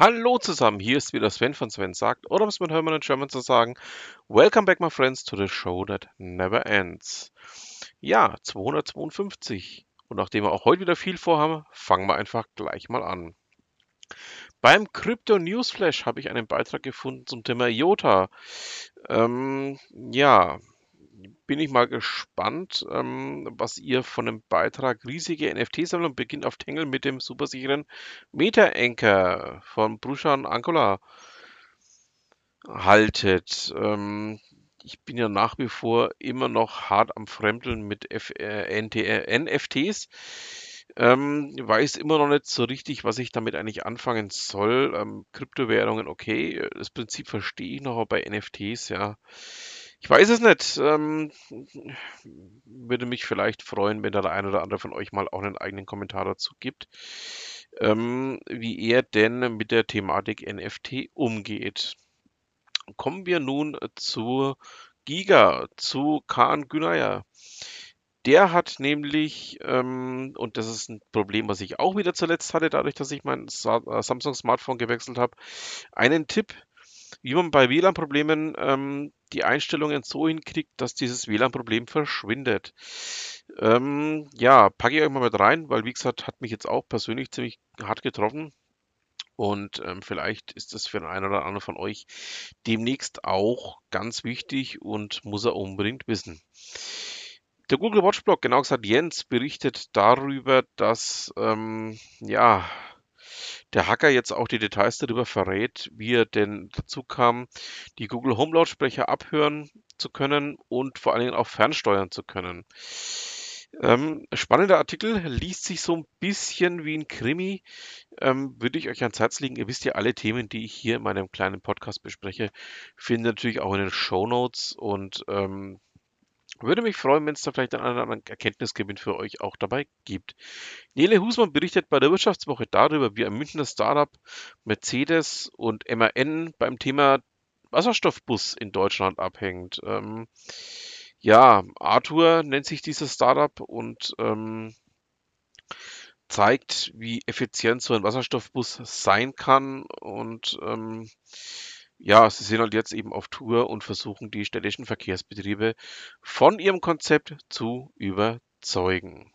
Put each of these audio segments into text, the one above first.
Hallo zusammen, hier ist wieder Sven von Sven sagt, oder um es mit Hermann in German zu sagen, Welcome back my friends to the show that never ends. Ja, 252. Und nachdem wir auch heute wieder viel vorhaben, fangen wir einfach gleich mal an. Beim Crypto Newsflash habe ich einen Beitrag gefunden zum Thema IOTA. Ähm, ja, bin ich mal gespannt, ähm, was ihr von dem Beitrag Riesige NFT-Sammlung beginnt auf Tangle mit dem supersicheren Meta-Anchor von Brushan Angola haltet. Ähm, ich bin ja nach wie vor immer noch hart am Fremdeln mit F äh, NFTs. Ähm, weiß immer noch nicht so richtig, was ich damit eigentlich anfangen soll. Ähm, Kryptowährungen, okay, das Prinzip verstehe ich noch, aber bei NFTs, ja. Ich weiß es nicht. Ähm, würde mich vielleicht freuen, wenn da der ein oder andere von euch mal auch einen eigenen Kommentar dazu gibt, ähm, wie er denn mit der Thematik NFT umgeht. Kommen wir nun zu Giga, zu Khan Günaya. Der hat nämlich, ähm, und das ist ein Problem, was ich auch wieder zuletzt hatte, dadurch, dass ich mein äh, Samsung Smartphone gewechselt habe, einen Tipp, wie man bei WLAN-Problemen ähm, die Einstellungen so hinkriegt, dass dieses WLAN-Problem verschwindet. Ähm, ja, packe ich euch mal mit rein, weil wie gesagt, hat mich jetzt auch persönlich ziemlich hart getroffen. Und ähm, vielleicht ist es für den einen oder anderen von euch demnächst auch ganz wichtig und muss er unbedingt wissen. Der Google Watch Blog, genau gesagt Jens, berichtet darüber, dass ähm, ja der Hacker jetzt auch die Details darüber verrät, wie er denn dazu kam, die Google Home Lautsprecher abhören zu können und vor allen Dingen auch fernsteuern zu können. Ähm, spannender Artikel, liest sich so ein bisschen wie ein Krimi. Ähm, würde ich euch ans Herz legen. Ihr wisst ja, alle Themen, die ich hier in meinem kleinen Podcast bespreche, finden natürlich auch in den Show Notes und ähm, würde mich freuen, wenn es da vielleicht einen anderen Erkenntnisgewinn für euch auch dabei gibt. Nele Husmann berichtet bei der Wirtschaftswoche darüber, wie ein Münchner Startup Mercedes und MAN beim Thema Wasserstoffbus in Deutschland abhängt. Ähm, ja, Arthur nennt sich dieses Startup und ähm, zeigt, wie effizient so ein Wasserstoffbus sein kann und ähm, ja, sie sind halt jetzt eben auf Tour und versuchen die städtischen Verkehrsbetriebe von ihrem Konzept zu überzeugen.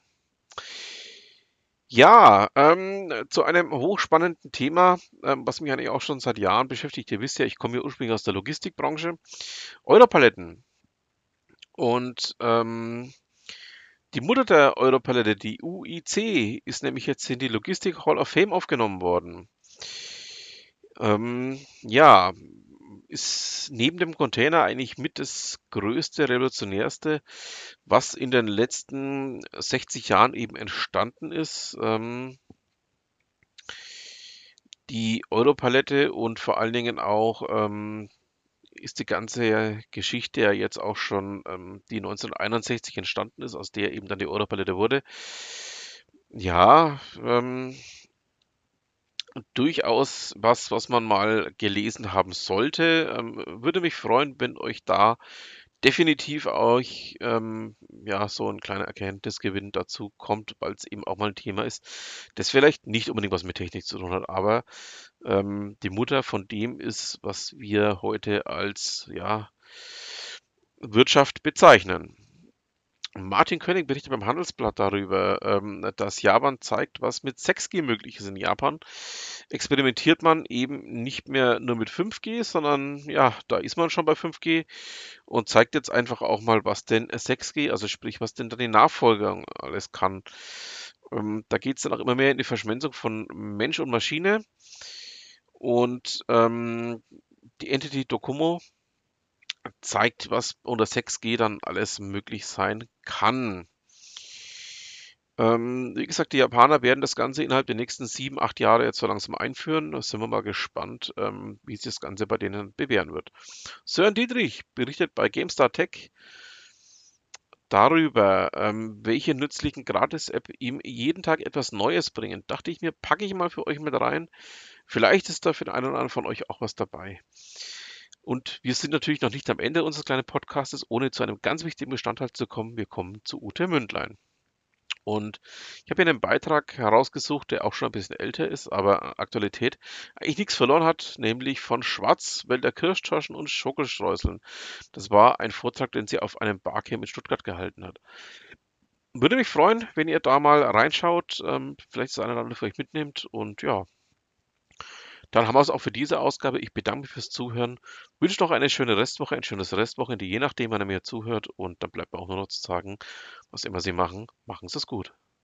Ja, ähm, zu einem hochspannenden Thema, ähm, was mich eigentlich auch schon seit Jahren beschäftigt. Ihr wisst ja, ich komme ja ursprünglich aus der Logistikbranche. Europaletten. Und ähm, die Mutter der Europalette, die UIC, ist nämlich jetzt in die Logistik Hall of Fame aufgenommen worden. Ähm, ja, ist neben dem Container eigentlich mit das größte, revolutionärste, was in den letzten 60 Jahren eben entstanden ist. Ähm, die Europalette und vor allen Dingen auch ähm, ist die ganze Geschichte ja jetzt auch schon, ähm, die 1961 entstanden ist, aus der eben dann die Europalette wurde. Ja, ähm, durchaus was, was man mal gelesen haben sollte. Ähm, würde mich freuen, wenn euch da definitiv euch ähm, ja so ein kleiner Erkenntnisgewinn dazu kommt, weil es eben auch mal ein Thema ist, das vielleicht nicht unbedingt was mit Technik zu tun hat, aber ähm, die Mutter von dem ist, was wir heute als ja Wirtschaft bezeichnen. Martin König berichtet beim Handelsblatt darüber, ähm, dass Japan zeigt, was mit 6G möglich ist in Japan. Experimentiert man eben nicht mehr nur mit 5G, sondern ja, da ist man schon bei 5G und zeigt jetzt einfach auch mal, was denn 6G, also sprich, was denn dann die Nachfolger alles kann. Ähm, da geht es dann auch immer mehr in die Verschmelzung von Mensch und Maschine. Und ähm, die Entity Docomo zeigt, was unter 6G dann alles möglich sein kann. Ähm, wie gesagt, die Japaner werden das Ganze innerhalb der nächsten sieben, acht Jahre jetzt so langsam einführen. Da sind wir mal gespannt, ähm, wie sich das Ganze bei denen bewähren wird. Sören Dietrich berichtet bei GameStar Tech darüber, ähm, welche nützlichen Gratis-App ihm jeden Tag etwas Neues bringen. Dachte ich mir, packe ich mal für euch mit rein. Vielleicht ist da für den einen oder anderen von euch auch was dabei. Und wir sind natürlich noch nicht am Ende unseres kleinen Podcastes, ohne zu einem ganz wichtigen Bestandteil zu kommen. Wir kommen zu Ute Mündlein. Und ich habe hier einen Beitrag herausgesucht, der auch schon ein bisschen älter ist, aber Aktualität eigentlich nichts verloren hat, nämlich von Schwarzwälder Kirschtorschen und Schokostreuseln. Das war ein Vortrag, den sie auf einem Barcamp in Stuttgart gehalten hat. Würde mich freuen, wenn ihr da mal reinschaut, ähm, vielleicht das eine oder andere für euch mitnehmt und ja, dann haben wir es auch für diese Ausgabe. Ich bedanke mich fürs Zuhören, wünsche noch eine schöne Restwoche, ein schönes Restwochenende, je nachdem, wann ihr mir zuhört und dann bleibt mir auch nur noch zu sagen, was immer Sie machen, machen Sie es gut.